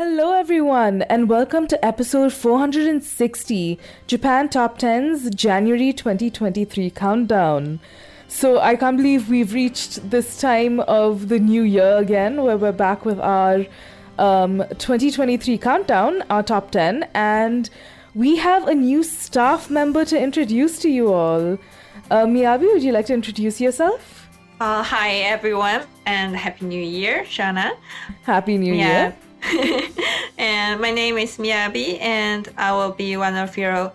Hello, everyone, and welcome to episode 460 Japan Top 10's January 2023 countdown. So, I can't believe we've reached this time of the new year again, where we're back with our um, 2023 countdown, our top 10, and we have a new staff member to introduce to you all. Uh, Miyabi, would you like to introduce yourself? Uh, hi everyone and happy new year shana Happy New Year. and my name is miyabi and i will be one of your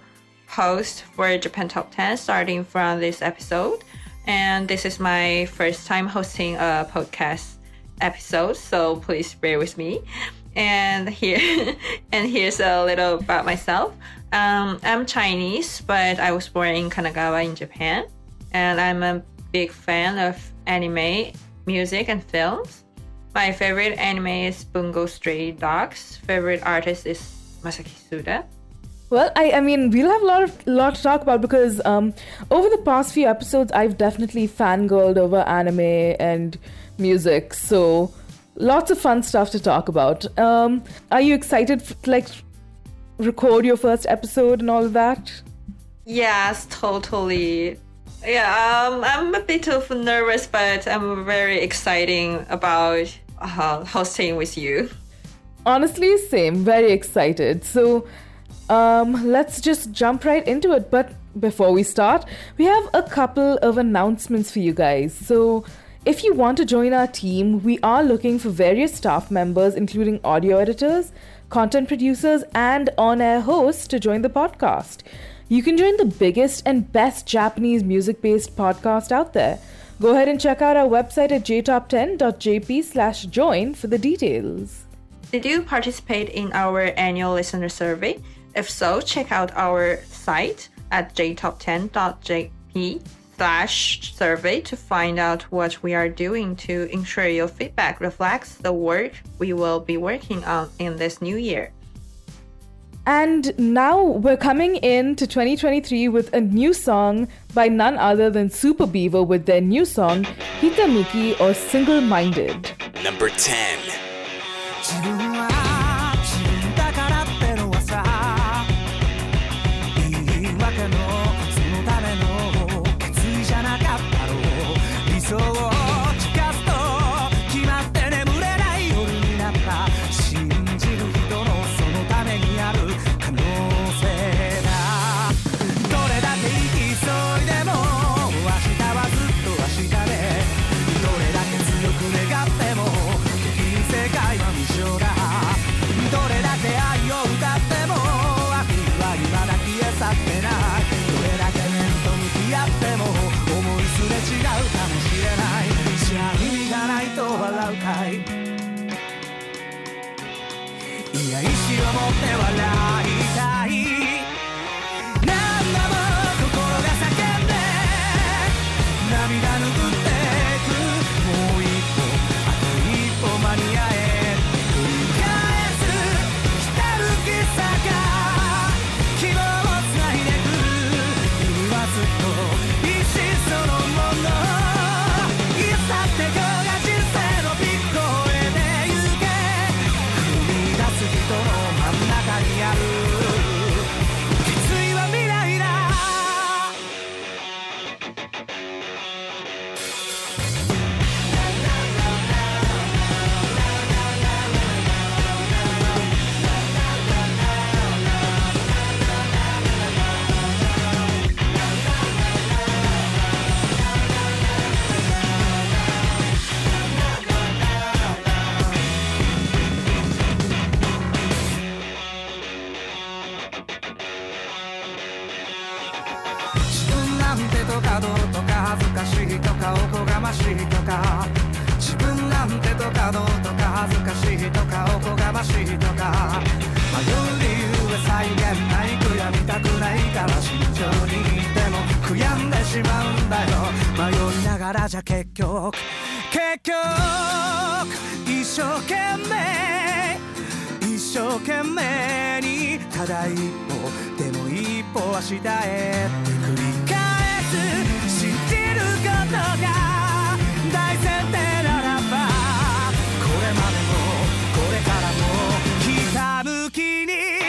hosts for japan top 10 starting from this episode. And this is my first time hosting a podcast episode so please bear with me. And here and here's a little about myself. Um, i'm chinese but i was born in kanagawa in japan. And i'm a big fan of anime music and films my favorite anime is bungo stray dogs favorite artist is masaki suda Well, I, I mean, we'll have a lot of lot to talk about because um, over the past few episodes, I've definitely fangirled over anime and music. So, lots of fun stuff to talk about. Um, are you excited to like record your first episode and all of that? Yes, totally. Yeah, um, I'm a bit of nervous, but I'm very exciting about uh, hosting with you. Honestly, same. Very excited. So, um, let's just jump right into it. But before we start, we have a couple of announcements for you guys. So, if you want to join our team, we are looking for various staff members, including audio editors, content producers, and on air hosts to join the podcast. You can join the biggest and best Japanese music based podcast out there. Go ahead and check out our website at jtop10.jp slash join for the details. Did you participate in our annual listener survey? If so, check out our site at jtop10.jp slash survey to find out what we are doing to ensure your feedback reflects the work we will be working on in this new year. And now we're coming into 2023 with a new song by none other than Super Beaver with their new song, Hitamuki or Single Minded. Number 10. じゃ結局結局一生懸命一生懸命にただ一歩でも一歩は下へ繰り返す信じることが大前提ならばこれまでもこれからもひたむきに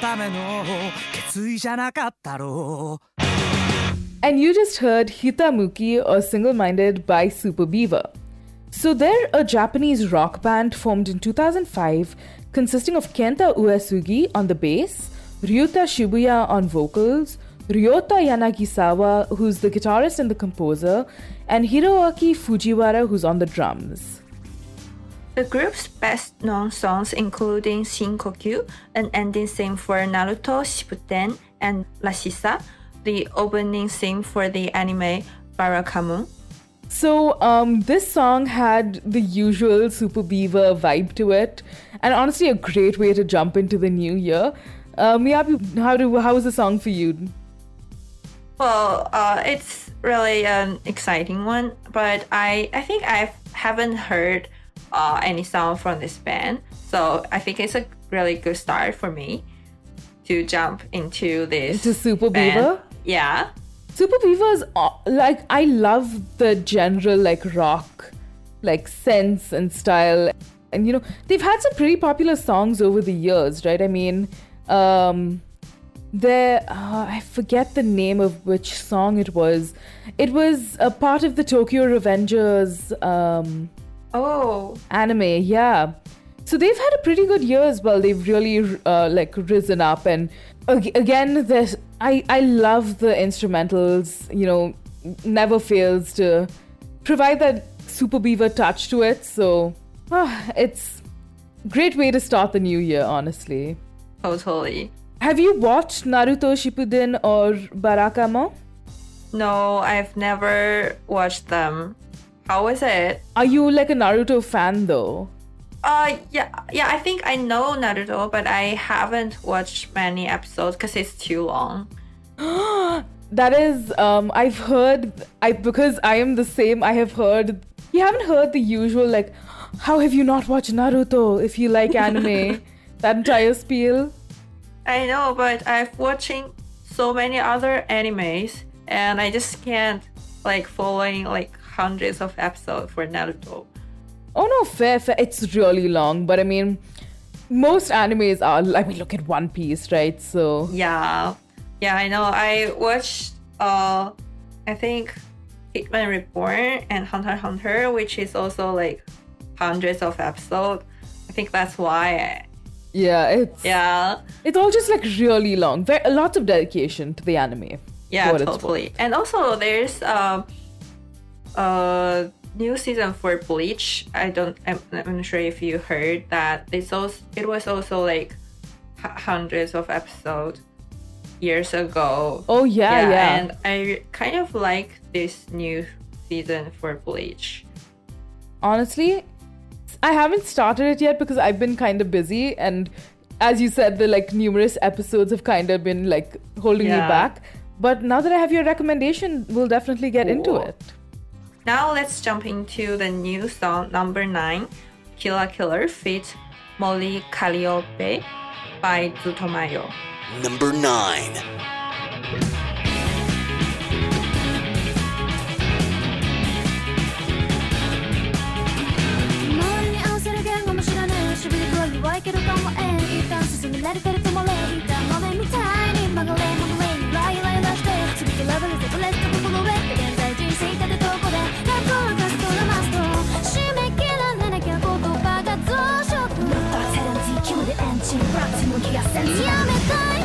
ための決意じゃなかったろう And you just heard Hitamuki or Single Minded by Super Beaver. So they're a Japanese rock band formed in 2005 consisting of Kenta Uesugi on the bass, Ryuta Shibuya on vocals, Ryota Yanagisawa, who's the guitarist and the composer, and Hiroaki Fujiwara, who's on the drums. The group's best known songs including Shinkokyu, an ending theme for Naruto Shippuden, and Rashisa, the opening theme for the anime Barakamon. So, um, this song had the usual Super Beaver vibe to it, and honestly, a great way to jump into the new year. Uh, Miyabi, how do how was the song for you? Well, uh, it's really an exciting one, but I I think I haven't heard uh, any song from this band, so I think it's a really good start for me to jump into this. Into Super band. Beaver? Yeah. Super Beaver's uh, like I love the general like rock, like sense and style, and you know they've had some pretty popular songs over the years, right? I mean, um, there uh, I forget the name of which song it was. It was a part of the Tokyo Revengers um, Oh, anime, yeah. So they've had a pretty good year as well. They've really uh, like risen up, and again, this I I love the instrumentals. You know, never fails to provide that Super Beaver touch to it. So ah, it's great way to start the new year. Honestly, totally. have you watched Naruto Shippuden or Barakamon? No, I've never watched them. How was it? Are you like a Naruto fan though? Uh, yeah, yeah. I think I know Naruto, but I haven't watched many episodes because it's too long. That is, um, I've heard, I because I am the same. I have heard. You haven't heard the usual like, how have you not watched Naruto if you like anime? that entire spiel. I know, but I've watching so many other animes, and I just can't like following like hundreds of episodes for Naruto. Oh no, fair, fair. It's really long, but I mean, most animes are. I mean, look at One Piece, right? So Yeah, yeah, I know. I watched uh, I think Hitman Reborn and Hunter Hunter, which is also like hundreds of episodes. I think that's why. I, yeah, it's yeah, it's all just like really long. Very lots of dedication to the anime. yeah, totally. And also, there's um, uh, new season for Bleach. I don't. I'm, I'm sure if you heard that it's also it was also like hundreds of episodes years ago. Oh yeah, yeah, yeah. And I kind of like this new season for Bleach. Honestly, I haven't started it yet because I've been kind of busy and as you said the like numerous episodes have kind of been like holding yeah. me back. But now that I have your recommendation, we'll definitely get cool. into it. Now let's jump into the new song number 9, Killer Killer feat. Mori Calliope by Zutomayo. Number 9. I. Yeah.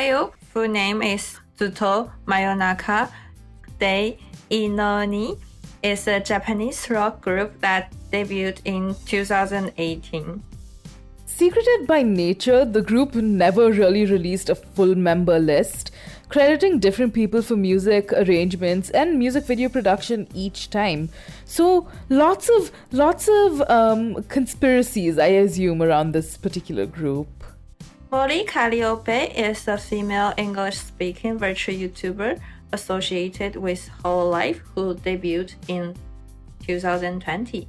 Ohio. Full name is Zutto Mayonaka. They Inoni is a Japanese rock group that debuted in 2018. Secreted by nature, the group never really released a full member list, crediting different people for music arrangements and music video production each time. So lots of lots of um, conspiracies, I assume, around this particular group. Mori Calliope is a female English speaking virtual YouTuber associated with Hololive who debuted in 2020.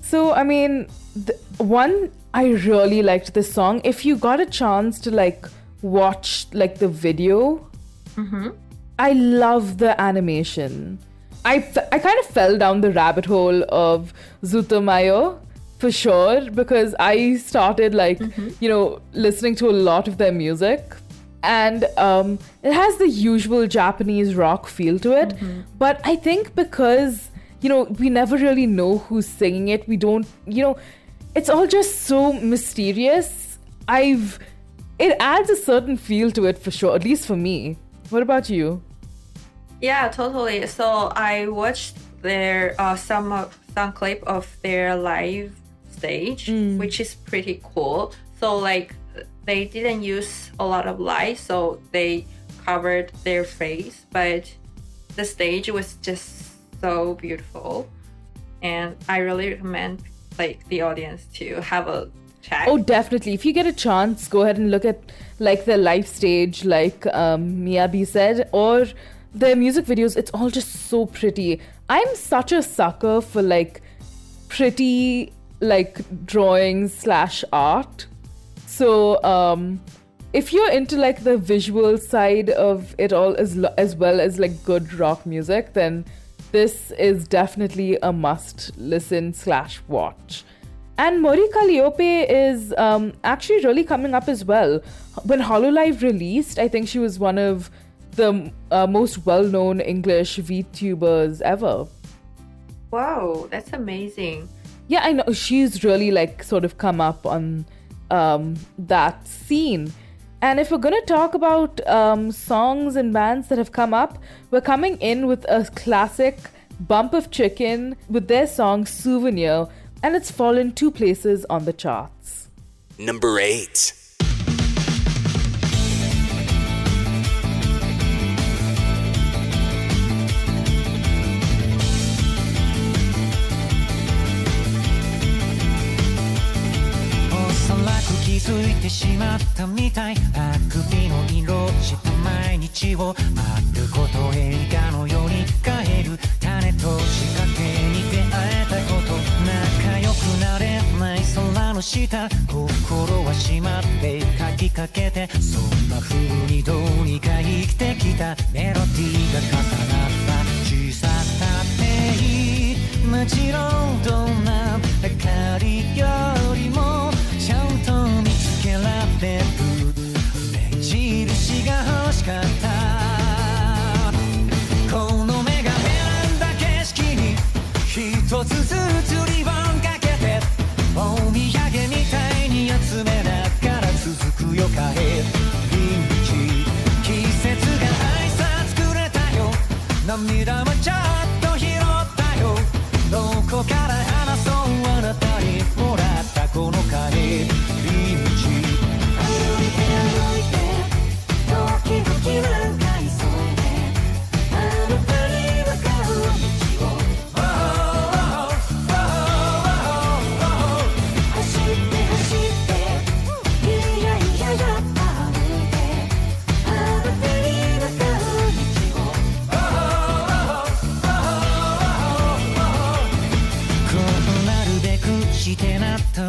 So, I mean, the, one, I really liked this song. If you got a chance to like watch like the video, mm-hmm. I love the animation. I, I kind of fell down the rabbit hole of Zutomayo for sure because I started like, you know, listening to a lot of their music. And um, it has the usual Japanese rock feel to it. But I think because, you know, we never really know who's singing it, we don't, you know, it's all just so mysterious. I've, it adds a certain feel to it for sure, at least for me. What about you? Yeah, totally. So I watched their uh, some of, some clip of their live stage, which is pretty cool. So like they didn't use a lot of light, so they covered their face, but the stage was just so beautiful, and I really recommend like the audience to have a check. Oh, definitely. If you get a chance, go ahead and look at like the live stage, like um, Miyabi said, or their music videos. It's all just so pretty. I'm such a sucker for like pretty like drawings slash art. So um, if you're into like the visual side of it all as lo- as well as like good rock music, then this is definitely a must listen slash watch. And Mori Calliope is um, actually really coming up as well. When Hololive released, I think she was one of the uh, most well-known English VTubers ever. Wow, that's amazing. Yeah, I know she's really like sort of come up on um, that scene. And if we're gonna talk about um, songs and bands that have come up, we're coming in with a classic Bump of Chicken with their song Souvenir, and it's fallen two places on the charts. Number 8. く気づいてしまったみたいあくびの色した毎日を丸ごと映画のように変える種と仕掛けに出会えたこと仲良くなれない空の下心は閉まって書きかけてそんな風にどうにか生きてきたメロディーが重なった小ささっていいもちろんどんな明かりよりもちゃんと目印が欲しかったこの目が選んだ景色に一つずつリボンかけてお土産みたいに集めながら続くよ帰り道季節が挨拶くれたよ涙もちょっと拾ったよどこから話そうあなたにもらったこの帰り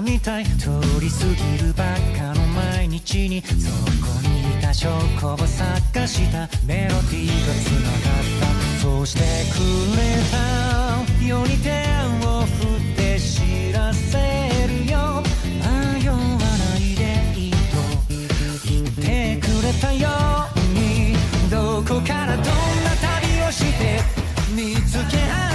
みたい通り過ぎるばっかの毎日にそこにいた証拠を探したメロディーがつながった。そうしてくれたように手を振って知らせるよ迷わないでいいと言ってくれたようにどこからどんな旅をして見つけ合う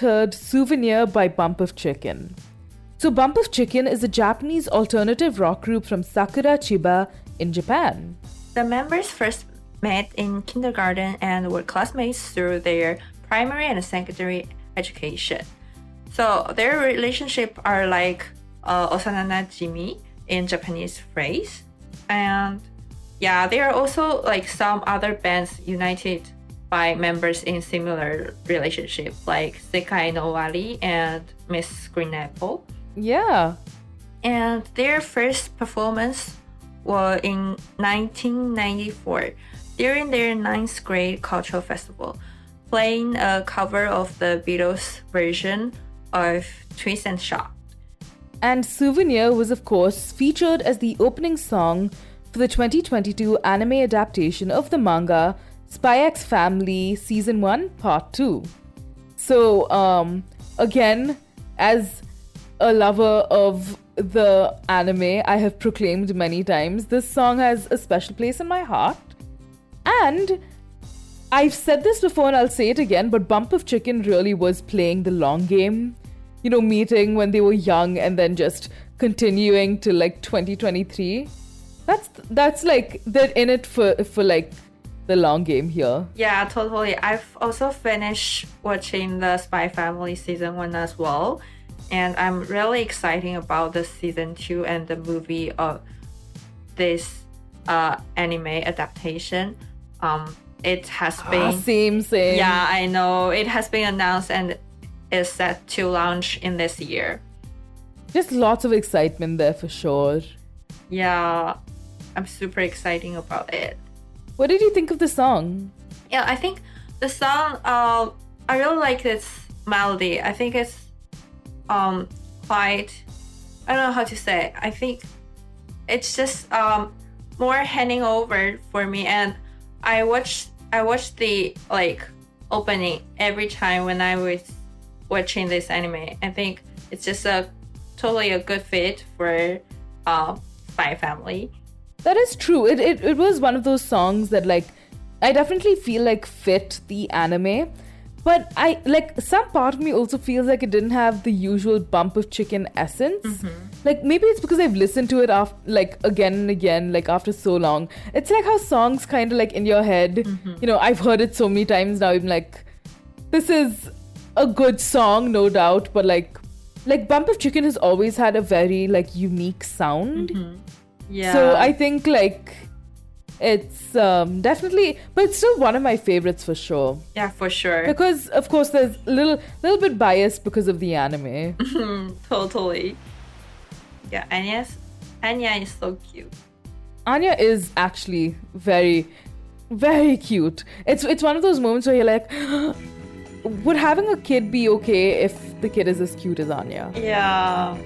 heard Souvenir by Bump of Chicken. So, Bump of Chicken is a Japanese alternative rock group from Sakura Chiba in Japan. The members first met in kindergarten and were classmates through their primary and secondary education. So their relationship are like uh, osanana jimi in Japanese phrase, and yeah, there are also like some other bands united by members in similar relationship, like Sekai no Owari and Mrs. Green Apple Yeah. and their first performance was in 1994 during their ninth grade cultural festival, playing a cover of the Beatles version of Twist and Shout. And Souvenir was, of course, featured as the opening song for the 2022 anime adaptation of the manga Spy X Family Season 1 Part 2. So, um, again, as a lover of the anime, I have proclaimed many times this song has a special place in my heart. And I've said this before and I'll say it again, but Bump of Chicken really was playing the long game. You know, meeting when they were young and then just continuing to like 2023. That's that's like they're in it for for like the long game here. Yeah, totally. I've also finished watching the Spy Family season one as well, and I'm really excited about the season two and the movie of this uh, anime adaptation. Um, it has Ah, been same same. yeah, I know it has been announced and is set to launch in this year. Just lots of excitement there for sure. Yeah, I'm super excited about it. What did you think of the song? Yeah, I think the song. Uh, I really like this melody. I think it's um quite. I don't know how to say. It. I think it's just um more handing over for me, and I watched I watched the like opening every time when I was watching this anime. I think it's just a totally a good fit for uh Spy Family. That is true. It, it it was one of those songs that like I definitely feel like fit the anime. But I like some part of me also feels like it didn't have the usual bump of chicken essence. Mm-hmm. Like maybe it's because I've listened to it after like again and again, like after so long. It's like how songs kind of like in your head, mm-hmm. you know, I've heard it so many times now. I'm like, this is a good song, no doubt, but like like Bump of Chicken has always had a very like unique sound. Mm-hmm. Yeah. So I think like it's um, definitely, but it's still one of my favorites for sure. yeah, for sure. Because of course there's a little little bit biased because of the anime. Totally. Yeah, Anya's Anya is so cute. Anya is actually very, very cute. It's it's one of those moments where you're like, would having a kid be okay if the kid is as cute as Anya? Yeah.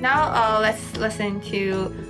Now uh, let's listen to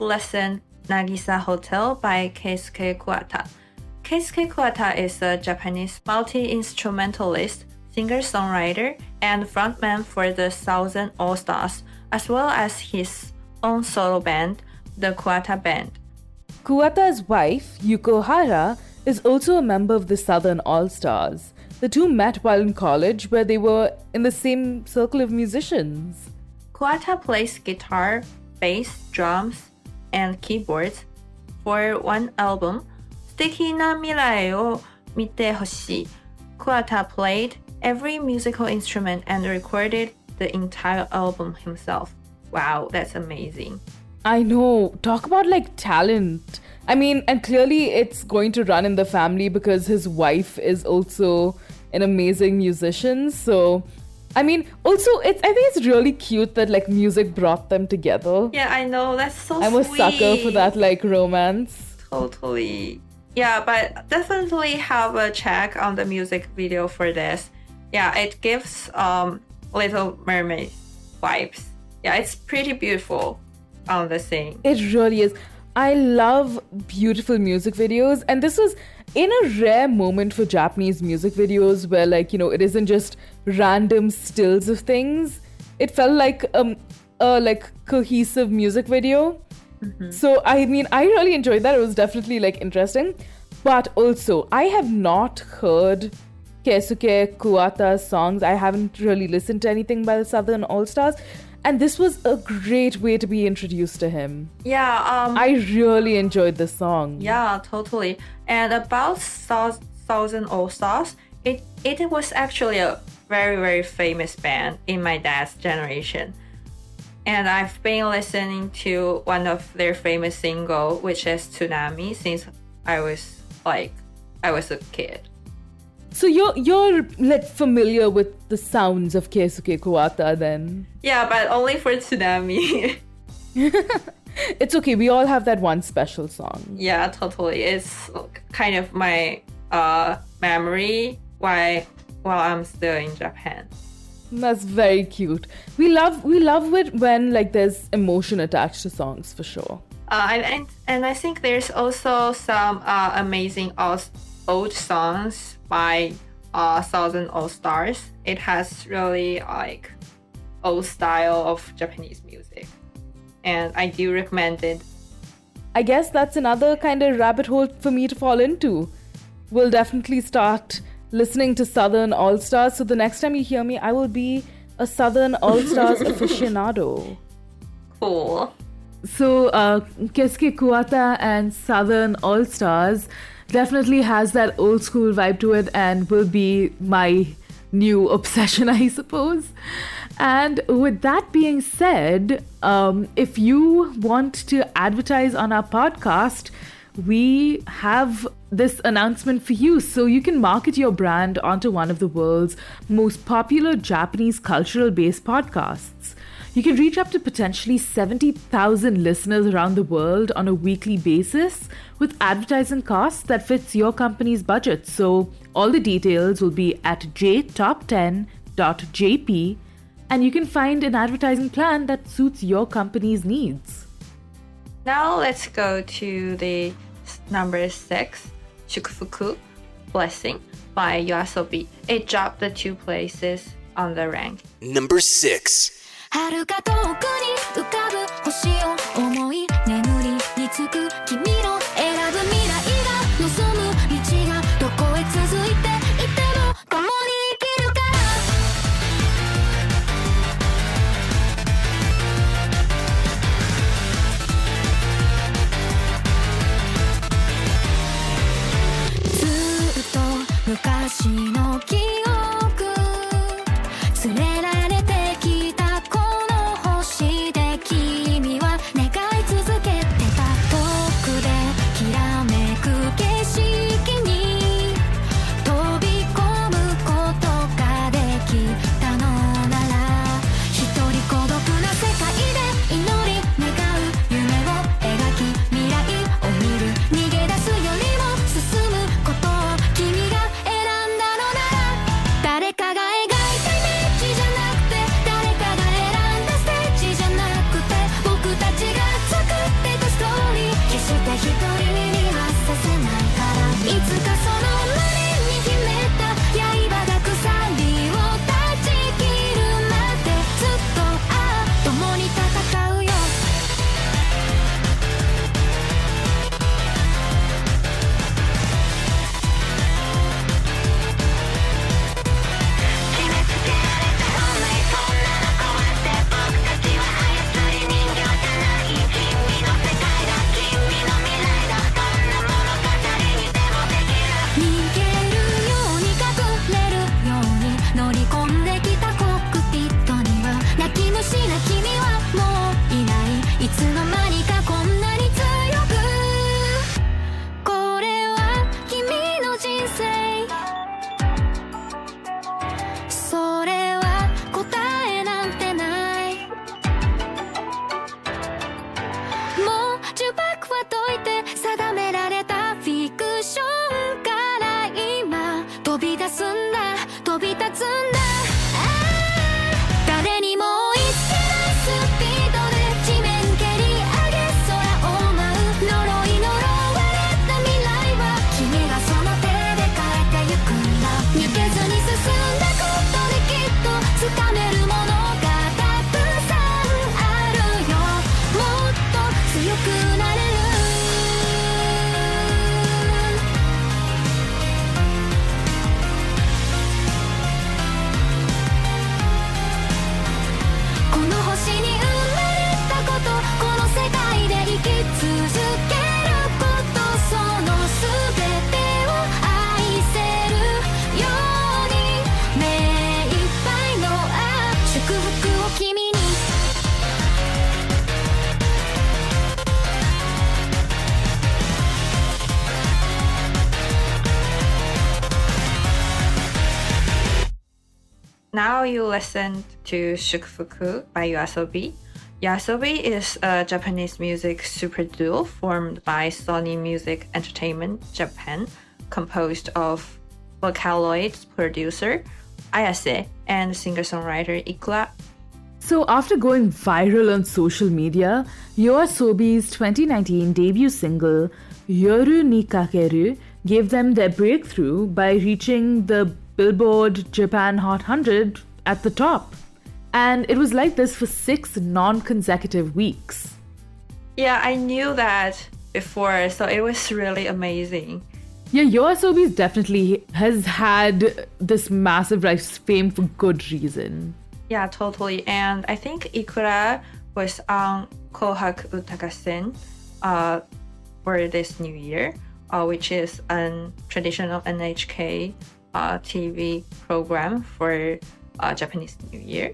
You've Nagisa Hotel by Keisuke Kuwata. Keisuke Kuwata is a Japanese multi-instrumentalist, singer-songwriter, and frontman for the Southern All-Stars, as well as his own solo band, the Kuwata Band. Kuwata's wife, Yuko Hara, is also a member of the Southern All Stars. The two met while in college, where they were in the same circle of musicians. Kuwata plays guitar, bass, drums, and Keyboards for one album. 素敵な未来を見てほしい。Kuwata played every musical instrument and recorded the entire album himself. Wow that's amazing. I know. Talk about like talent. I mean and clearly it's going to run in the family because his wife is also an amazing musician. So I mean, also it's I think it's really cute that like music brought them together. Yeah, I know. That's so I'm a sucker for that like romance. Totally. Yeah, but definitely have a check on the music video for this. Yeah, it gives um Little Mermaid vibes. Yeah, it's pretty beautiful on the scene. It really is. I love beautiful music videos, and this was in a rare moment for Japanese music videos where, like, you know, it isn't just random stills of things. It felt like um a like cohesive music video. So I mean, I really enjoyed that. It was definitely like interesting, but also I have not heard Keisuke Kuwata's songs. I haven't really listened to anything by the Southern All Stars, and this was a great way to be introduced to him. Yeah, um I really enjoyed this song. yeah, totally. And about Thou- Southern All Stars, it it was actually a very very famous band in my dad's generation. And I've been listening to one of their famous single, which is Tsunami, since I was like I was a kid. So you're you're like familiar with the sounds of Keisuke Kuwata then? Yeah, but only for Tsunami. it's okay. We all have that one special song. Yeah, totally. It's kind of my uh, memory Why? while I'm still in Japan. That's very cute. We love we love it when like there's emotion attached to songs for sure. Uh, and, and and I think there's also some uh, amazing old, old songs by uh, Southern All Stars. It has really like old style of Japanese music, and I do recommend it. I guess that's another kind of rabbit hole for me to fall into. We'll definitely start listening to Southern All Stars. So the next time you hear me, I will be a Southern All Stars aficionado. Cool. So, uh, Keisuke Kuwata and Southern All Stars definitely has that old school vibe to it and will be my new obsession, I suppose. And with that being said, um, if you want to advertise on our podcast, we have this announcement for you. So you can market your brand onto one of the world's most popular Japanese cultural based podcasts. You can reach up to potentially 70,000 listeners around the world on a weekly basis with advertising costs that fits your company's budget. So, all the details will be at jtop10.jp and you can find an advertising plan that suits your company's needs. Now, let's go to the number 6, Shukufuku Blessing by Yoasobi. It dropped the two places on the rank. Number 6遥か遠くに浮かぶ星を思い眠りにつく君の選ぶ未来が望む道がどこへ続いていても共に生きるから。ずっと昔の you listened to Shukufuku by Yoasobi. Yoasobi is a Japanese music super duo formed by Sony Music Entertainment Japan, composed of Vocaloid's producer Ayase and singer-songwriter Ikura so, after going viral on social media, Yoasobi's 2019 debut single, Yoru ni Kakeru, gave them their breakthrough by reaching the Billboard Japan Hot 100 at the top. And it was like this for six non consecutive weeks. Yeah, I knew that before, so it was really amazing. Yeah, Yoasobi definitely has had this massive rise fame for good reason. Yeah, totally. And I think Ikura was on Kohaku Uta Gassen uh, for this new year, uh, which is a traditional NHK uh, TV program for uh, Japanese New Year.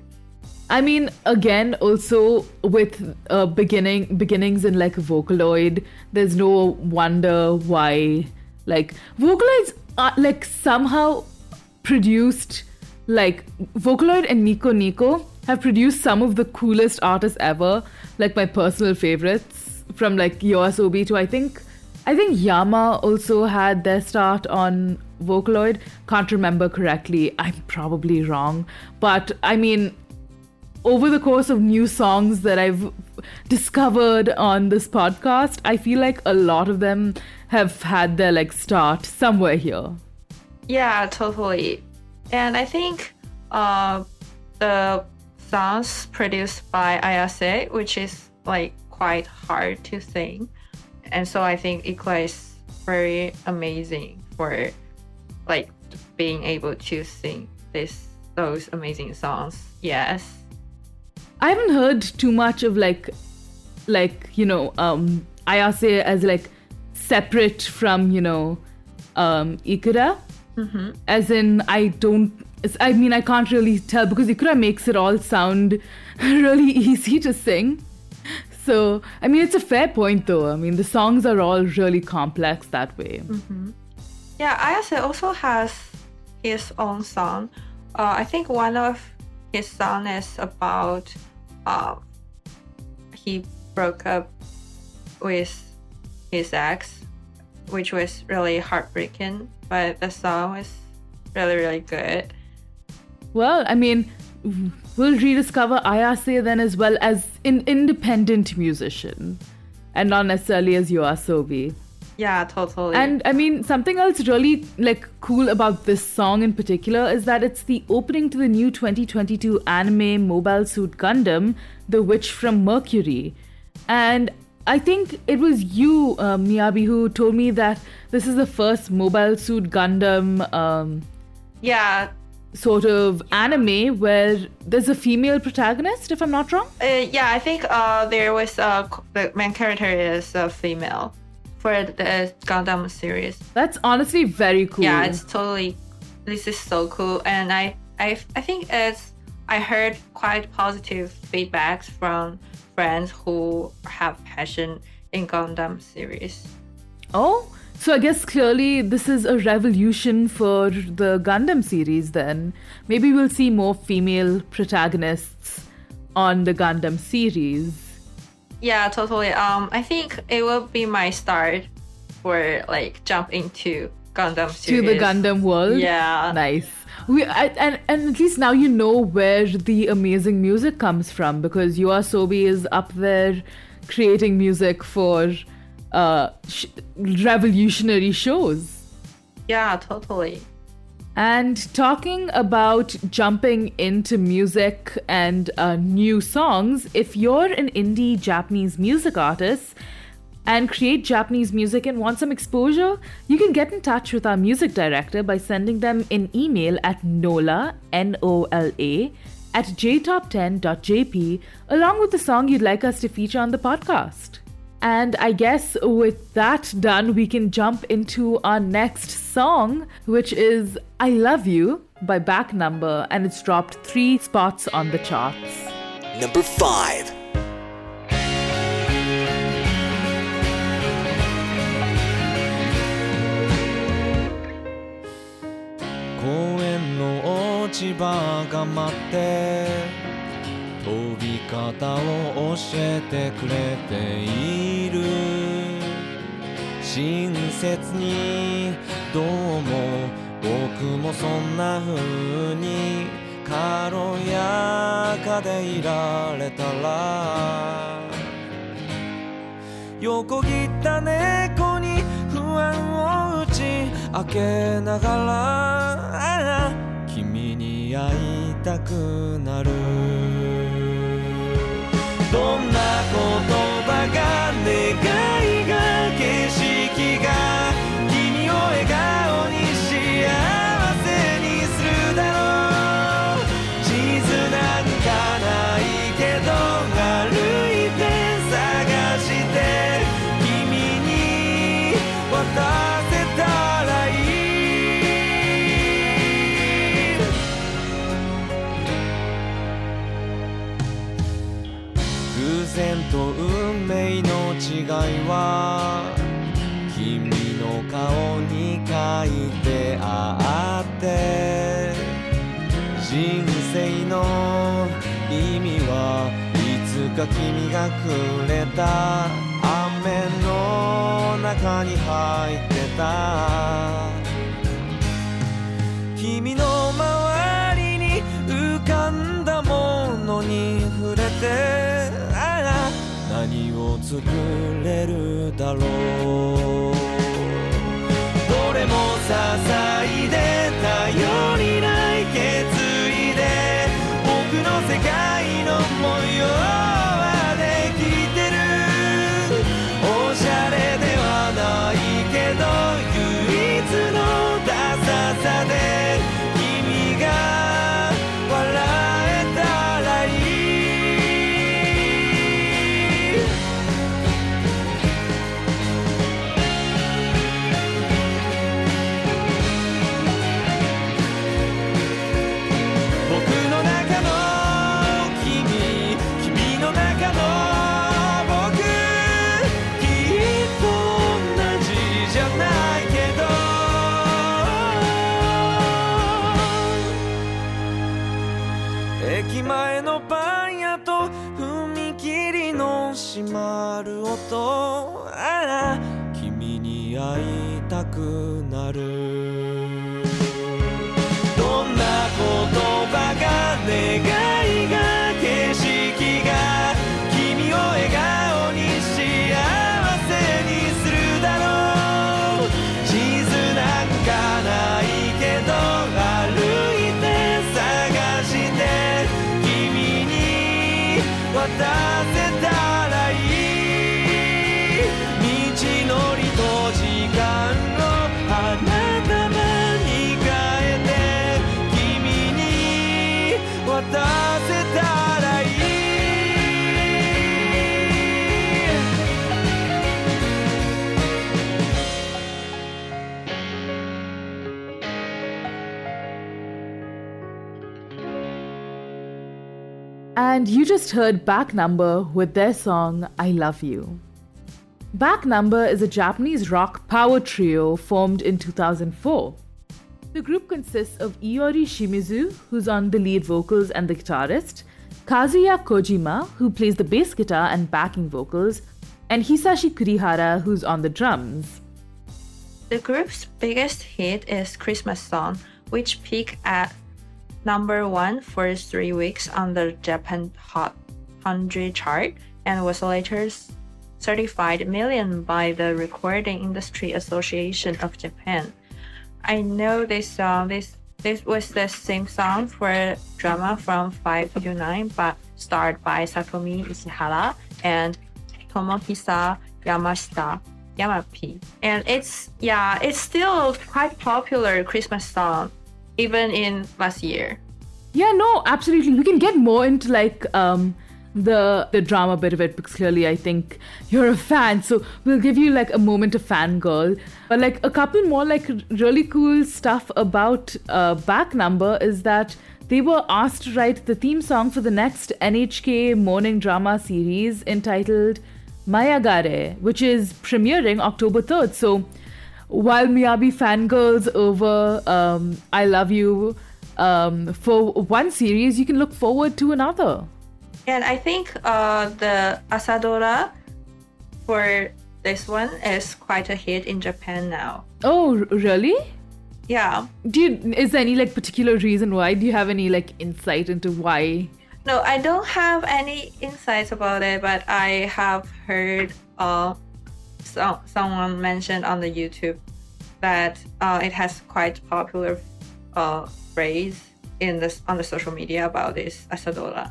I mean, again, also with uh, beginning beginnings in like Vocaloid, there's no wonder why like Vocaloids are like somehow produced like Vocaloid and Nico Nico have produced some of the coolest artists ever, like my personal favorites from like Yoasobi to I think I think Yama also had their start on Vocaloid. Can't remember correctly. I'm probably wrong. But I mean, over the course of new songs that I've discovered on this podcast, I feel like a lot of them have had their like start somewhere here. Yeah, totally. And I think uh, the songs produced by Ayase, which is like quite hard to sing, and so I think Ikura is very amazing for like being able to sing this those amazing songs. Yes. I haven't heard too much of like like, you know, um Ayase as like separate from, you know, um Ikura. As in I don't I mean I can't really tell because Ikura makes it all sound really easy to sing. So, I mean, it's a fair point though. I mean, the songs are all really complex that way. Yeah, Ayase also has his own song. Uh, I think one of his song is about uh, he broke up with his ex, which was really heartbreaking. But the song was really, really good. Well, I mean, we'll rediscover Ayase then as well as an independent musician and not necessarily as Yoasobi. Yeah, totally. And I mean, something else really like cool about this song in particular is that it's the opening to the new 2022 anime Mobile Suit Gundam, The Witch from Mercury. And I think it was you, uh, Miyabi, who told me that this is the first Mobile Suit Gundam um, yeah, sort of anime where there's a female protagonist, if I'm not wrong. uh, yeah, I think uh, there was uh, the main character is a female for the Gundam series. That's honestly very cool. Yeah, it's totally. This is so cool, and I, I, I think it's. I heard quite positive feedbacks from friends who have passion in Gundam series. Oh, so I guess clearly this is a revolution for the Gundam series then. Maybe we'll see more female protagonists on the Gundam series. Yeah, totally. Um, I think it will be my start for like jump into Gundam series. To the Gundam world. Yeah. Nice. We I, and and at least now you know where the amazing music comes from because Yoasobi is up there creating music for uh sh- revolutionary shows. Yeah, totally. And talking about jumping into music and uh, new songs, if you're an indie Japanese music artist and create Japanese music and want some exposure, you can get in touch with our music director by sending them an email at nola, N O L A, at jtop10.jp, along with the song you'd like us to feature on the podcast. And I guess with that done, we can jump into our next song, which is I Love You by Back Number, and it's dropped three spots on the charts. Number 5. 公園の落ち葉が待って 飛び方を教えてくれている。親切にどうも僕もそんな風に軽やかでいられたら。横切った猫に不安を打ち明けながら。君に会いたくなる。葉が願う違いは君の顔に書いてあって人生の意味はいつか君がくれた雨の中に入ってた君の周作れるだろう。どれも些細閉まる音。あら君に会いたくなる。And you just heard Back Number with their song I Love You. Back Number is a Japanese rock power trio formed in 2004. The group consists of Iori Shimizu, who's on the lead vocals and the guitarist, Kazuya Kojima, who plays the bass guitar and backing vocals, and Hisashi Kurihara, who's on the drums. The group's biggest hit is Christmas Song, which peaked at number one for three weeks on the Japan Hot 100 chart and was later certified million by the Recording Industry Association of Japan. I know this song. This this was the same song for drama from Five to Nine, but starred by Satomi Ishihara and Tomohisa Yamashita. Yamapi. And it's yeah, it's still quite popular Christmas song, even in last year. Yeah, no, absolutely. We can get more into like um the the drama bit of it because clearly I think you're a fan. So we'll give you like a moment of fangirl. But like a couple more like really cool stuff about uh, back number is that they were asked to write the theme song for the next NHK morning drama series entitled Maiagare, which is premiering October 3rd. So while Miyabi fangirls over um, I Love You um, for one series, you can look forward to another. And I think uh, the Asadora for this one is quite a hit in Japan now. Oh, really? yeah. Do you, is there any like particular reason why? Do you have any like insight into why? No, I don't have any insights about it, but I have heard uh, so, someone mentioned on the YouTube that uh, it has quite popular uh, phrase in this on the social media about this asadora.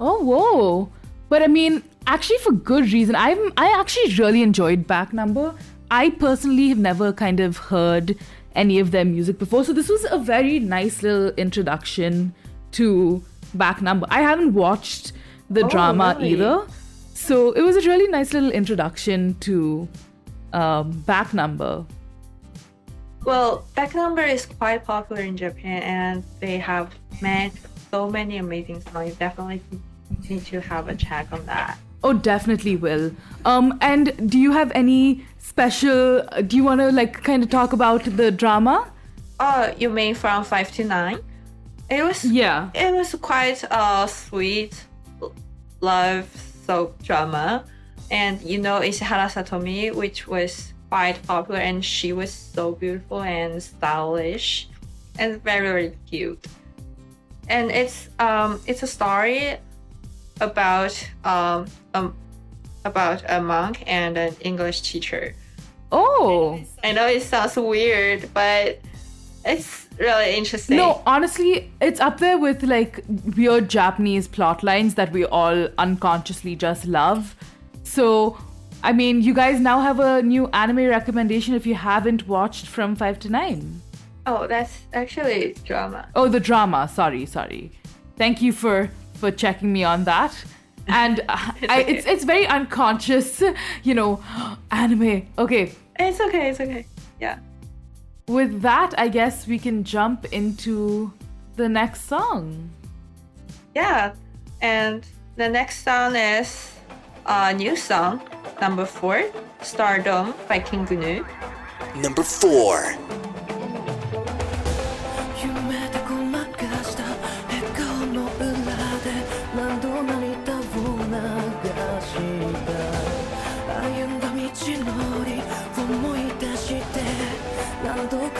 Oh, whoa. But I mean, actually, for good reason. I'm I actually really enjoyed Back Number. I personally have never kind of heard any of their music before, so this was a very nice little introduction to Back Number. I haven't watched the Oh, drama really? either, so it was a really nice little introduction to um, Back Number. Well, Back Number is quite popular in Japan, and they have made so many amazing songs. Definitely need to have a check on that. Oh, definitely will. Um, and do you have any special? Do you want to like kind of talk about the drama? Oh, you mean from five to nine? It was Yeah. it was quite a sweet love soap drama, and you know Ishihara Satomi, which was quite popular, and she was so beautiful and stylish, and very very cute. And it's um it's a story about um um about a monk and an English teacher. Oh. I know it sounds weird, but it's really interesting. No, honestly, it's up there with like weird Japanese plot lines that we all unconsciously just love. So, I mean, you guys now have a new anime recommendation if you haven't watched From 5 to 9. Oh, that's actually drama. Oh, the drama. Sorry, sorry. Thank you for for checking me on that. And uh, I, it's it's very unconscious, you know, anime. Okay, It's okay, it's okay. Yeah. With that, I guess we can jump into the next song. Yeah. And the next song is a new song, number four, Stardom by King Gnu. Number 4.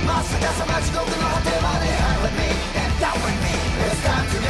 あと一歩ここ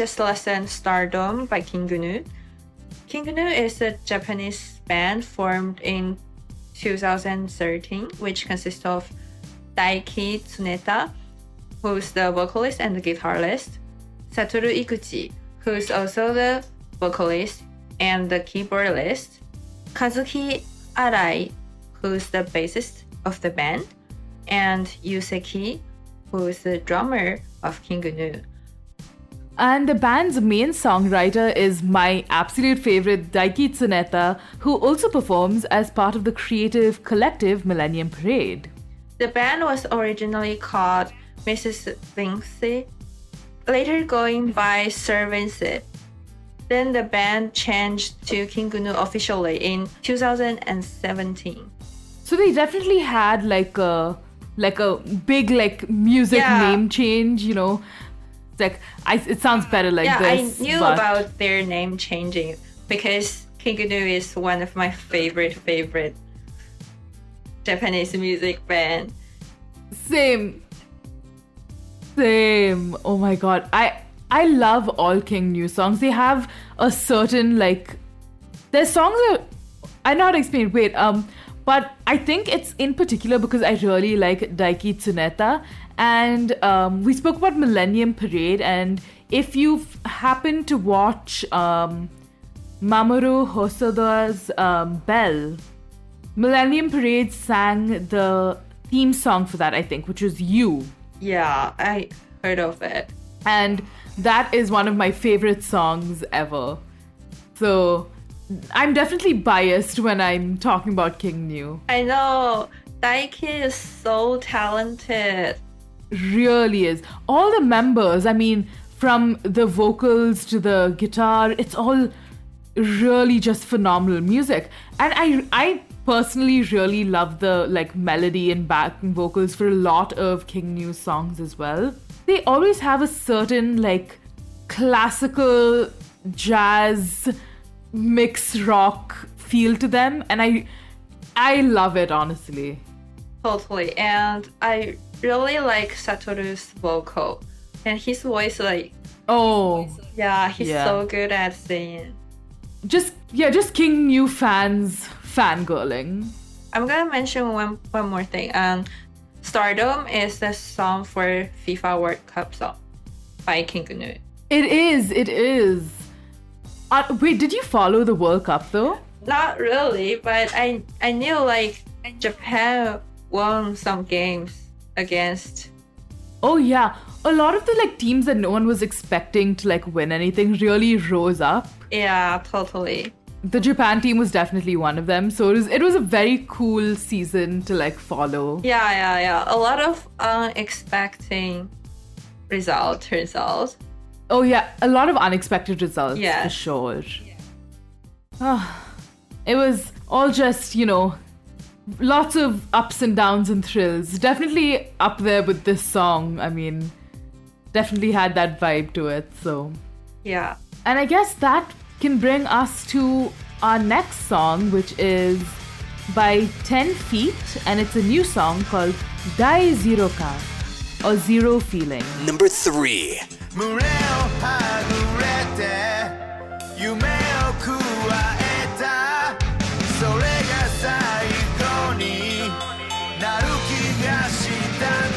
just listen Stardom by King Gnu. King Gnu is a Japanese band formed in 2013, which consists of Daiki Tsuneta, who's the vocalist and the guitarist, Satoru Iguchi, who's also the vocalist and the keyboardist, Kazuki Arai, who's the bassist of the band, and Yu Seki, who is the drummer of King Gnu. And the band's main songwriter is my absolute favorite Daiki Tsuneta, who also performs as part of the creative collective Millennium Parade. The band was originally called Mrs. Vinci, later going by Sir Vincent. Then the band changed to King Gnu officially in 2017. So they definitely had like a like a big like music Yeah. name change, you know. Like I, it sounds better like yeah, this. I knew but- about their name changing because King Gnu is one of my favorite favorite Japanese music band. Same. Same. Oh my god. I I love all King Gnu songs. They have a certain like their songs are I know how to explain it. Wait, um but I think it's in particular because I really like Daiki Tsuneta and um, we spoke about Millennium Parade and if you've happened to watch um, Mamoru Hosoda's um, Belle, Millennium Parade sang the theme song for that, I think, which was You. Yeah, I heard of it. And that is one of my favorite songs ever. So I'm definitely biased when I'm talking about King Gnu. I know Daiki is so talented. Really is. All the members, I mean, from the vocals to the guitar, it's all really just phenomenal music. And I I personally really love the like melody and backing vocals for a lot of King Gnu songs as well. They always have a certain like classical jazz mix rock feel to them and I I love it honestly. Totally. And I really like Satoru's vocal. And his voice, like, Oh, yeah, he's Yeah. so good at singing. just yeah, just King Gnu fans fangirling. I'm gonna mention one one more thing. Um, Stardom is the song for FIFA World Cup song by King Gnu. It is, it is. Uh, wait, did you follow the World Cup though? Not really, but I I knew like Japan won some games against. Oh yeah, a lot of the like teams that no one was expecting to like win anything really rose up. Yeah, totally. The Japan team was definitely one of them, so it was it was a very cool season to like follow. Yeah, yeah, yeah. A lot of unexpected result out. Oh yeah, a lot of unexpected results for Yes. sure. Ah, it was all just you know, lots of ups and downs and thrills. Definitely up there with this song. I mean, definitely had that vibe to it. So, Yeah. and I guess that can bring us to our next song, which is by 10 Feet, and it's a new song called Dai Zero Ka, or Zero Feeling. Number three. し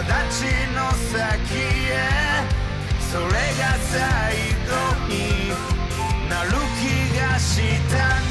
私の先へ。それが最後になる気がした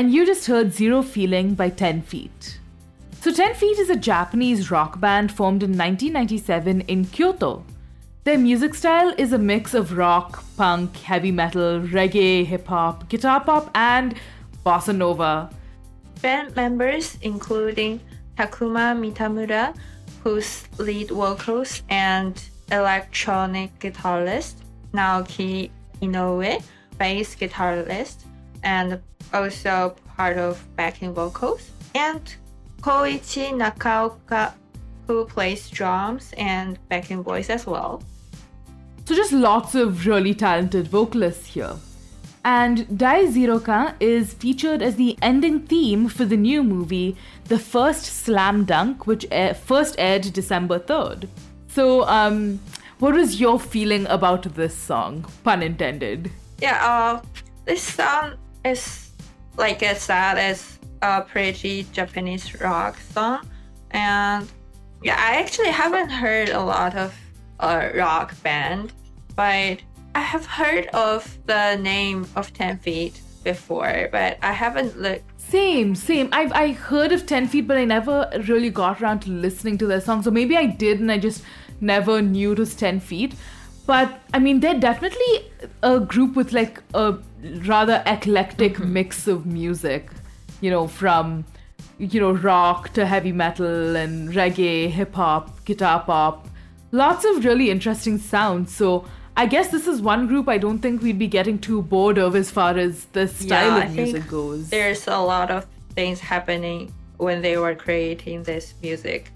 And you just heard Zero Feeling by 10 Feet. So, 10 Feet is a Japanese rock band formed in 1997 in Kyoto. Their music style is a mix of rock, punk, heavy metal, reggae, hip hop, guitar pop, and bossa nova. Band members including Takuma Mitamura, who's lead vocals and electronic guitarist, Naoki Inoue, bass guitarist, and also part of backing vocals, and Koichi Nakaoka, who plays drums and backing voice as well. So, just lots of really talented vocalists here. And Dai Zero Kan is featured as the ending theme for the new movie, The First Slam Dunk, which air- first aired December 3rd. So, um, what was your feeling about this song? Pun intended. Yeah, uh, this song is like I said, it's a pretty Japanese rock song, and yeah, I actually haven't heard a lot of uh, rock band, but I have heard of the name of Ten Feet before, but I haven't looked. Same, same. I've I heard of 10 Feet, but I never really got around to listening to their song. So maybe I did and I just never knew it was 10 Feet. But I mean, they're definitely a group with like a rather eclectic mm-hmm. mix of music, you know, from you know rock to heavy metal and reggae, hip hop, guitar pop, lots of really interesting sounds. So I guess this is one group I don't think we'd be getting too bored of as far as the style yeah, of music goes. There's a lot of things happening when they were creating this music.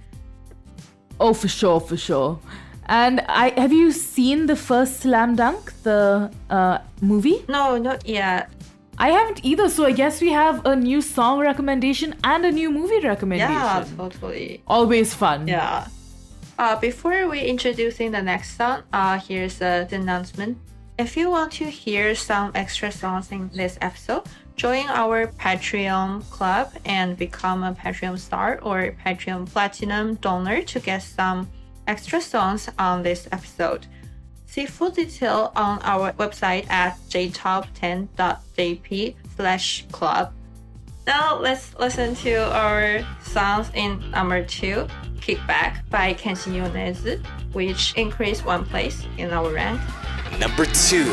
Oh, for sure, for sure. And I have you seen the first Slam Dunk, the uh, movie? No, not yet. I haven't either, so I guess we have a new song recommendation and a new movie recommendation. Yeah, totally. Always fun. Yeah. Uh, before we introducing the next song, uh, here's uh, the announcement. If you want to hear some extra songs in this episode, join our Patreon club and become a Patreon star or Patreon platinum donor to get some extra songs on this episode. See full detail on our website at jtop10.jp slash club. Now let's listen to our songs in number two, Kickback by Kenshi Yonezu, which increased one place in our rank. Number two.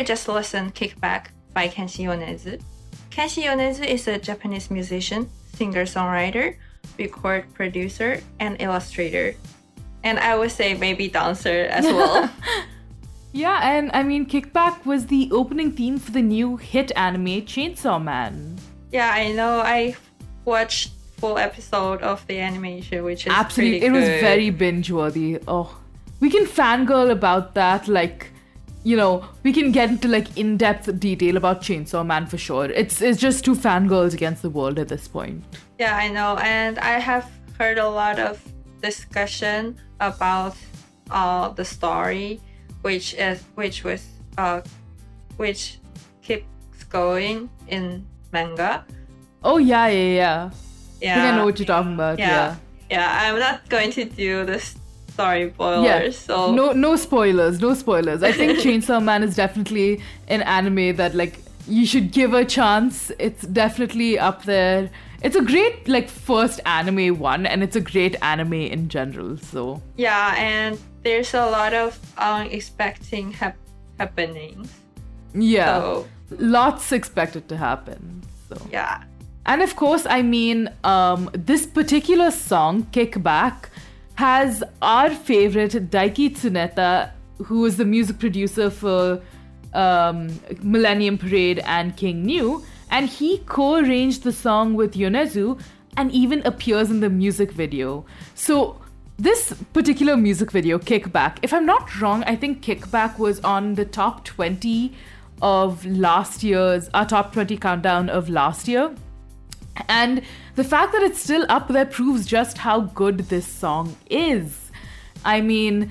you just listen Kickback by Kenshi Yonezu. Kenshi Yonezu is a Japanese musician, singer-songwriter, record producer, and illustrator. And I would say maybe dancer as well. yeah, and I mean Kickback was the opening theme for the new hit anime Chainsaw Man. Yeah, I know. I watched full episode of the animation, which is absolutely. it was very binge worthy. Oh, we can fangirl about that like you know, we can get into like in-depth detail about Chainsaw Man for sure. It's it's just two fangirls against the world at this point. Yeah, I know, and I have heard a lot of discussion about uh, the story, which is which was uh, which keeps going in manga. Oh yeah, yeah, yeah. Yeah, I, I know what you're talking about. Yeah. yeah. yeah. I'm not going to do this sorry spoilers. Yeah. So no no spoilers, no spoilers. I think Chainsaw Man is definitely an anime that like you should give a chance. It's definitely up there. It's a great like first anime one and it's a great anime in general. So Yeah, and there's a lot of unexpected hap- happenings. Yeah. So. Lots expected to happen. So Yeah. And of course, I mean, um, this particular song, Kickback, has our favorite Daiki Tsuneta, who is the music producer for um, Millennium Parade and King Gnu, and he co arranged the song with Yonezu and even appears in the music video. So, this particular music video, Kickback, if I'm not wrong, I think Kickback was on the top 20 of last year's, our top 20 countdown of last year. And the fact that it's still up there proves just how good this song is. I mean,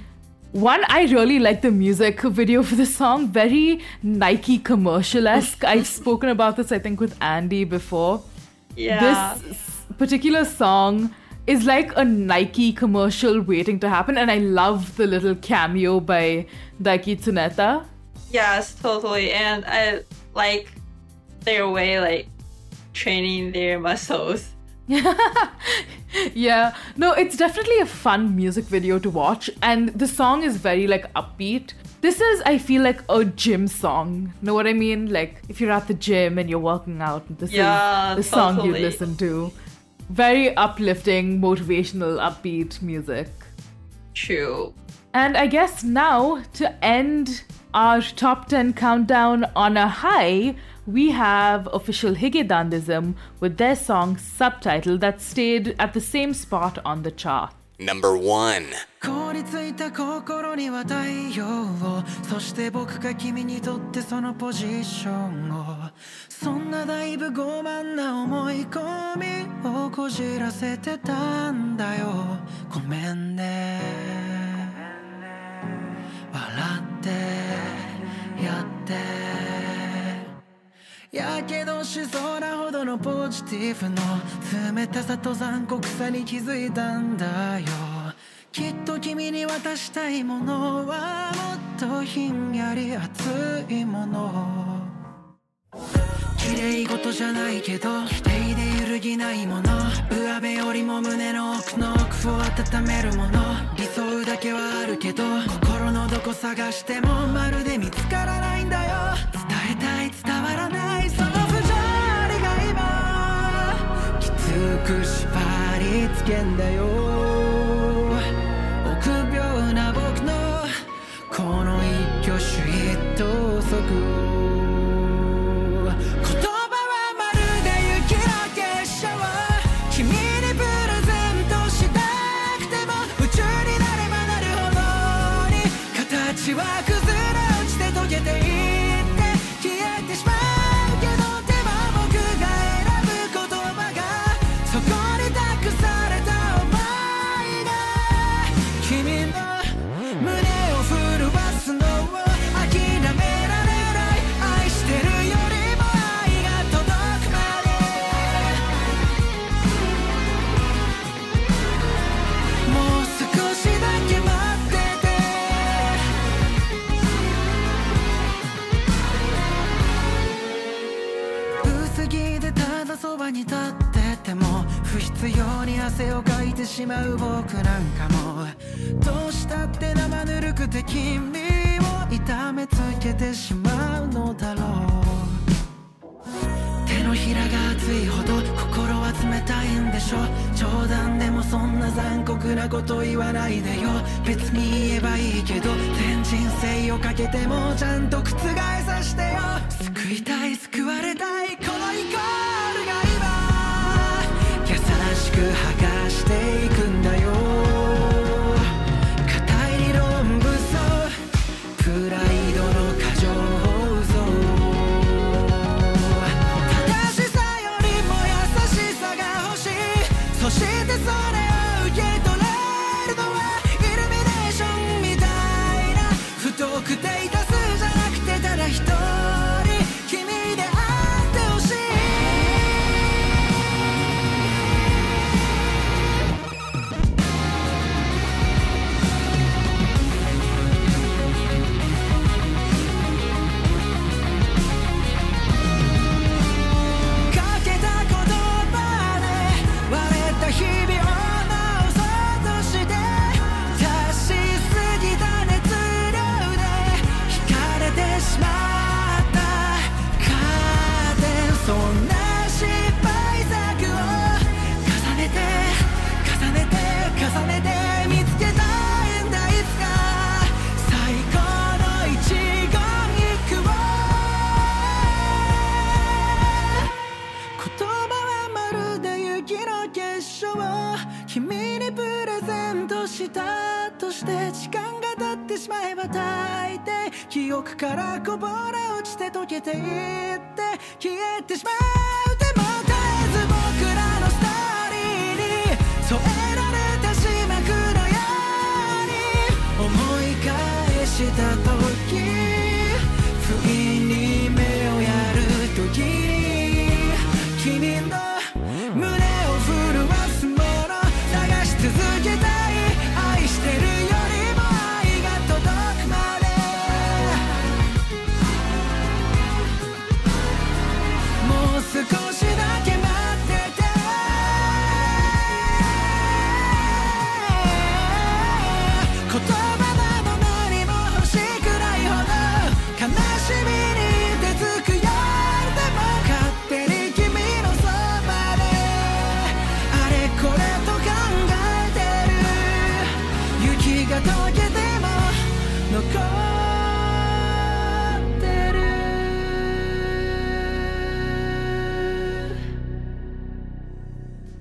one, I really like the music video for the song, very Nike commercial esque. I've spoken about this, I think, with Andy before. yeah, This particular song is like a Nike commercial waiting to happen, and I love the little cameo by Daiki Tsuneta. yes, totally. And I like their way, like training their muscles. yeah no it's definitely a fun music video to watch and the song is very like upbeat this is i feel like a gym song know what i mean like if you're at the gym and you're working out this Yeah, is the song you totally. listen to very uplifting motivational upbeat music True. and I guess now to end our top 10 countdown on a high, we have official Higedandism with their song Subtitle that stayed at the same spot on the chart. Number 1. 凍りついた心には太陽をそして僕が君にとってそのポジションをそんなだいぶ傲慢な思い込みをこじらせてたんだよごめんね笑って やけどしそうなほどのポジティブの冷たさと残酷さに気づいたんだよ。きっと君に渡したいものはもっとひんやり熱いもの。綺麗事じゃないけど否定で揺るぎないもの。上辺よりも胸の奥の奥を温めるもの。理想だけはあるけど心のどこ探してもまるで見つく縛りつけんだよ。臆病な僕のこの一挙手一投足を。に立ってても不必要に汗をかいてしまう僕なんかもどうしたって生ぬるくて君を痛めつけてしまうのだろう。手のひらが熱いほど心は冷たいんでしょ。冗談でもそんな残酷なこと言わないでよ。別に言えばいいけど全人生をかけてもちゃんと覆さしてよ。救いたい救われたいこのイコールが今優 그 하가 take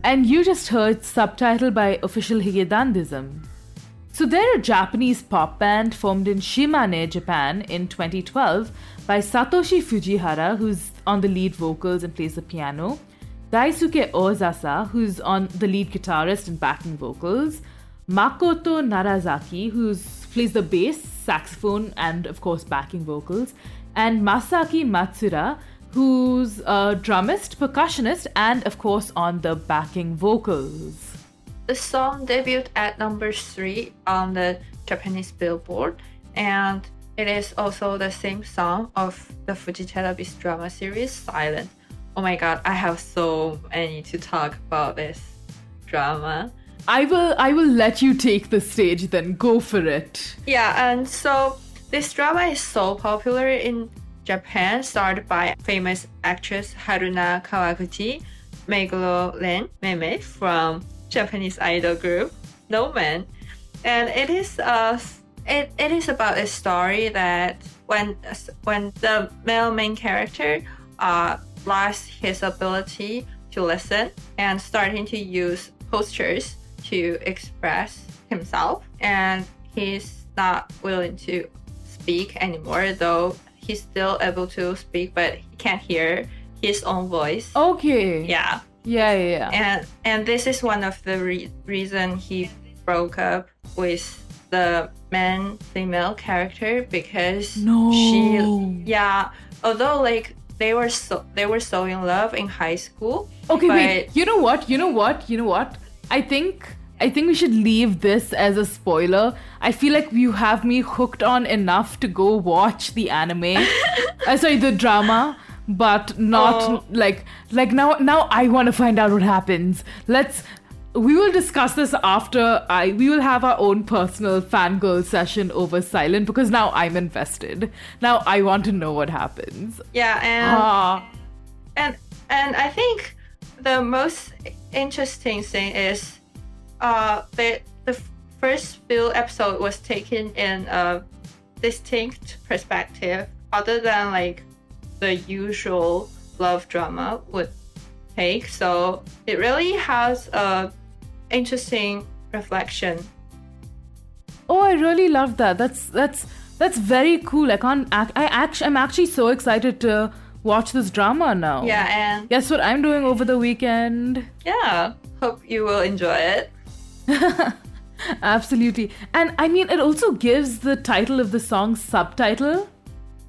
And you just heard subtitle by Official Higedandism. So they're a Japanese pop band formed in Shimane, Japan in 2012 by Satoshi Fujihara, who's on the lead vocals and plays the piano, Daisuke Ozasa, who's on the lead guitarist and backing vocals, Makoto Narazaki, who plays the bass, saxophone, and of course backing vocals, and Masaki Matsura, who's a drummist, percussionist, and of course on the backing vocals. The song debuted at number three on the Japanese Billboard, and it is also the same song of the Fuji Televis drama series Silent. Oh my god, I have so many to talk about this drama. I will I will let you take the stage then go for it. Yeah, and so this drama is so popular in Japan, starred by famous actress Haruna Kawaguchi, Meguro Ren Meme from Japanese idol group Snow Man, and it is uh it, it is about a story that when when the male main character uh lost his ability to listen and starting to use postures to express himself. And he's not willing to speak anymore though he's still able to speak but he can't hear his own voice Okay. yeah Yeah, yeah, yeah. and and this is one of the re- reason he broke up with the man female character because No. she yeah although like they were so they were so in love in high school Okay, but wait. You know what? You know what? You know what? I think I think we should leave this as a spoiler. I feel like you have me hooked on enough to go watch the anime. uh, sorry, the drama, but not Oh. like like now now I want to find out what happens. Let's we will discuss this after I we will have our own personal fangirl session over silent because now I'm invested. Now I want to know what happens. yeah and Ah. and and I think the most interesting thing is uh the the first few episode was taken in a distinct perspective other than like the usual love drama would take so it really has a interesting reflection Oh, I really love that. That's that's that's very cool. I can't act. I actually, I'm actually so excited to watch this drama now. yeah and Guess what I'm doing over the weekend? yeah hope you will enjoy it Absolutely. And I mean, it also gives the title of the song subtitle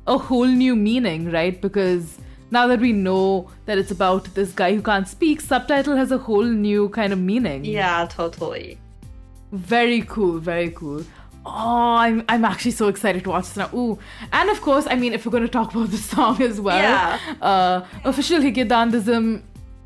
a whole new meaning, right? Because now that we know that it's about this guy who can't speak, subtitle has a whole new kind of meaning. yeah totally Very cool, very cool. Oh, I'm I'm actually so excited to watch this now. Ooh, and of course, I mean, if we're going to talk about the song as well, Yeah. uh, official Higedandism,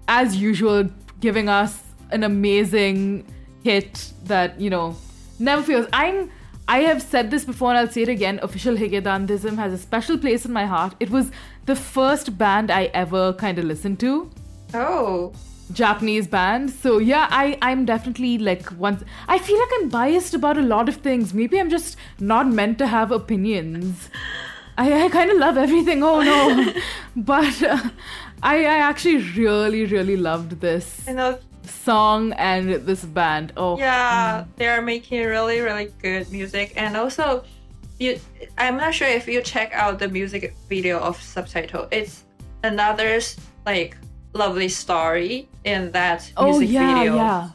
as usual, giving us an amazing hit that you know never fails. I'm I have said this before and I'll say it again. Official Higedandism has a special place in my heart. It was the first band I ever kind of listened to. oh Japanese band. So yeah, I I'm definitely like once I feel like I'm biased about a lot of things. Maybe I'm just not meant to have opinions. I, I kind of love everything. Oh no, but uh, I I actually really really loved this. I know song and this band. Oh, Yeah, mm. they are making really, really good music, and also, you. I'm not sure if you check out the music video of Subtitle. It's another like lovely story in that oh music yeah, video. yeah.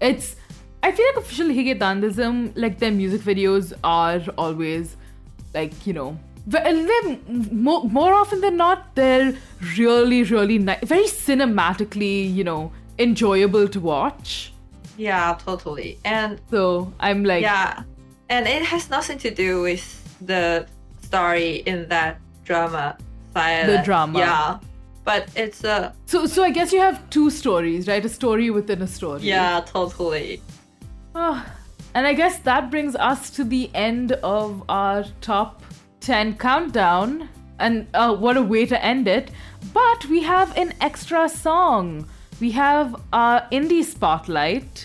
It's. I feel like official Hige Dandism, like their music videos are always, like you know, more, more often than not, they're really, really nice, very cinematically, you know, enjoyable to watch. Yeah, totally. And So I'm like, yeah, and it has nothing to do with the story in that drama side. The drama. Yeah, but it's a so so I guess you have two stories, right? A story within a story. yeah, totally. Ah, and I guess that brings us to the end of our top 10 countdown. And uh, what a way to end it. But we have an extra song. We have our indie spotlight,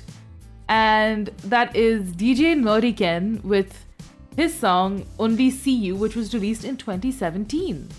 and that is DJ Noriken with his song Only See You, which was released in 2017.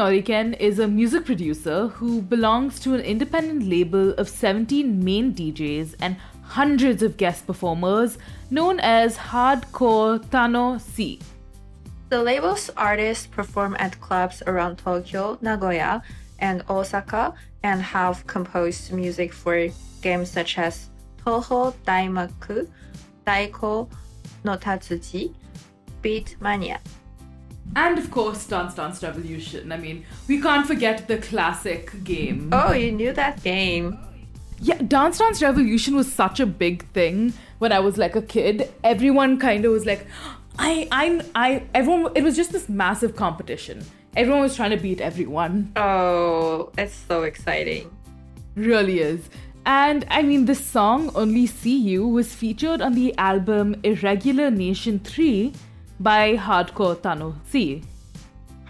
Noriken is a music producer who belongs to an independent label of 17 main DJs and hundreds of guest performers known as Hardcore Tano C. The label's artists perform at clubs around Tokyo, Nagoya, and Osaka and have composed music for games such as Toho Danmaku, Taiko no Tatsujin, Beat Mania. And of course, Dance Dance Revolution. I mean, we can't forget the classic game. Oh, you knew that game. Yeah, Dance Dance Revolution was such a big thing when I was like a kid. Everyone kind of was like, I, I'm, I, everyone, it was just this massive competition. Everyone was trying to beat everyone. Oh, it's so exciting. Really is. And I mean, this song, Only See You, was featured on the album Irregular Nation 3 by Hardcore Tano C.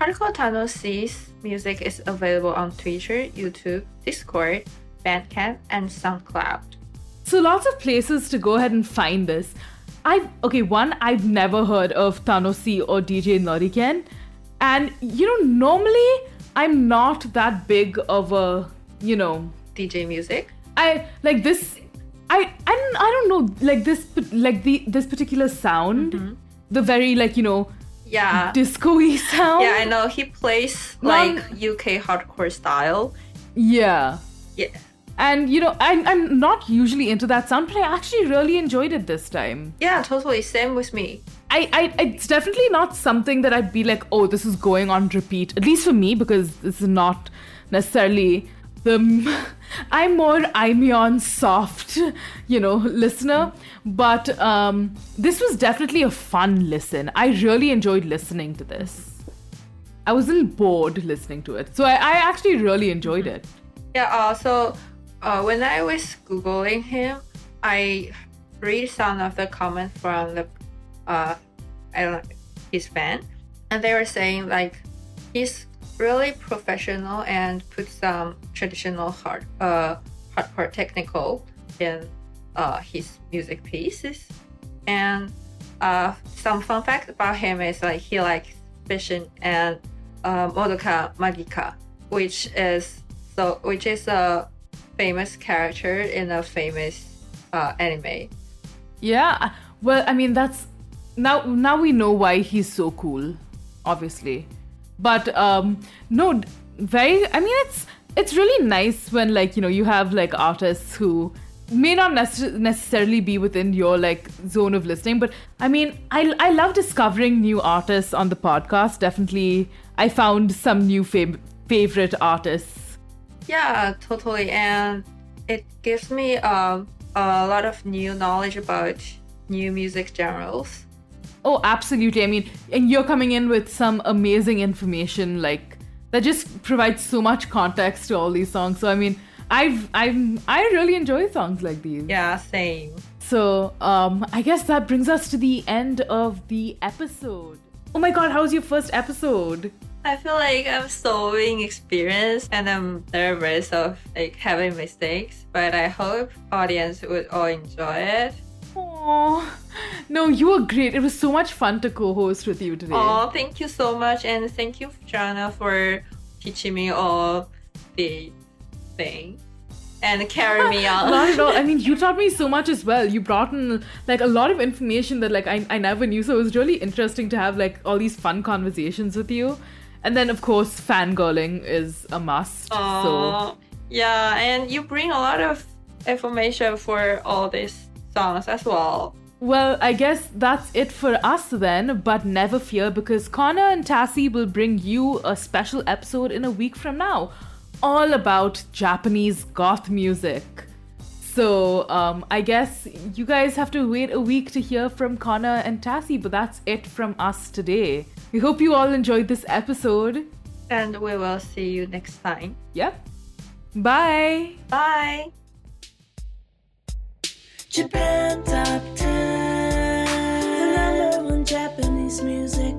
Hardcore Tano C's music is available on Twitter, YouTube, Discord, Bandcamp, and SoundCloud. So lots of places to go ahead and find this. I've okay, one, I've never heard of Tano C or DJ Noriken. And you know, normally I'm not that big of a, you know, DJ music. I like this I I don't, I don't know like this like the this particular sound mm-hmm. The very like you know Yeah. disco-y sound Yeah, I know. He plays like UK hardcore style. yeah Yeah. and you know I'm, I'm not usually into that sound but I actually really enjoyed it this time Yeah, totally. Same with me. I, I it's definitely not something that I'd be like oh this is going on repeat at least for me because this is not necessarily the I'm more Imeon soft you know listener. But um this was definitely a fun listen. I really enjoyed listening to this. I wasn't bored listening to it. So I, I actually really enjoyed it. Yeah. Uh, so uh, when I was googling him, I read some of the comments from the uh, I don't know his fan, and they were saying like he's really professional and put some traditional hard uh hardcore technical in uh his music pieces, and uh some fun fact about him is like he likes fishing and uh, Madoka Magica, which is so which is a famous character in a famous uh, anime. Yeah, well, I mean that's now now we know why he's so cool, obviously. But um no, very I mean it's it's really nice when like, you know, you have like artists who may not necess- necessarily be within your like zone of listening, but I mean, I I love discovering new artists on the podcast. Definitely I found some new fav- favorite artists. Yeah, totally, and it gives me um, a lot of new knowledge about new music genres. Oh, absolutely. I mean, and you're coming in with some amazing information, like that just provides so much context to all these songs. So, I mean, I've, I'm, I really enjoy songs like these. Yeah, same. So, um, I guess that brings us to the end of the episode. Oh my God, how was your first episode? I feel like I'm so inexperienced and I'm nervous of like having mistakes, but I hope audience would all enjoy it. Oh, no, you were great. It was so much fun to co-host with you today. Oh, thank you so much, and thank you, Jana, for teaching me all the things and carry me on. Not at all. I mean, you taught me so much as well. You brought in like a lot of information that like I, I never knew. So it was really interesting to have like all these fun conversations with you. And then of course, fangirling is a must. So yeah, and you bring a lot of information for all these songs as well. well, I guess that's it for us then. But never fear because Connor and Tassie will bring you a special episode in a week from now, all about Japanese goth music. So um, I guess you guys have to wait a week to hear from Connor and Tassie, but that's it from us today. We hope you all enjoyed this episode. And we will see you next time. Yep. Bye. Bye. Japan Top 10. The number one Japanese music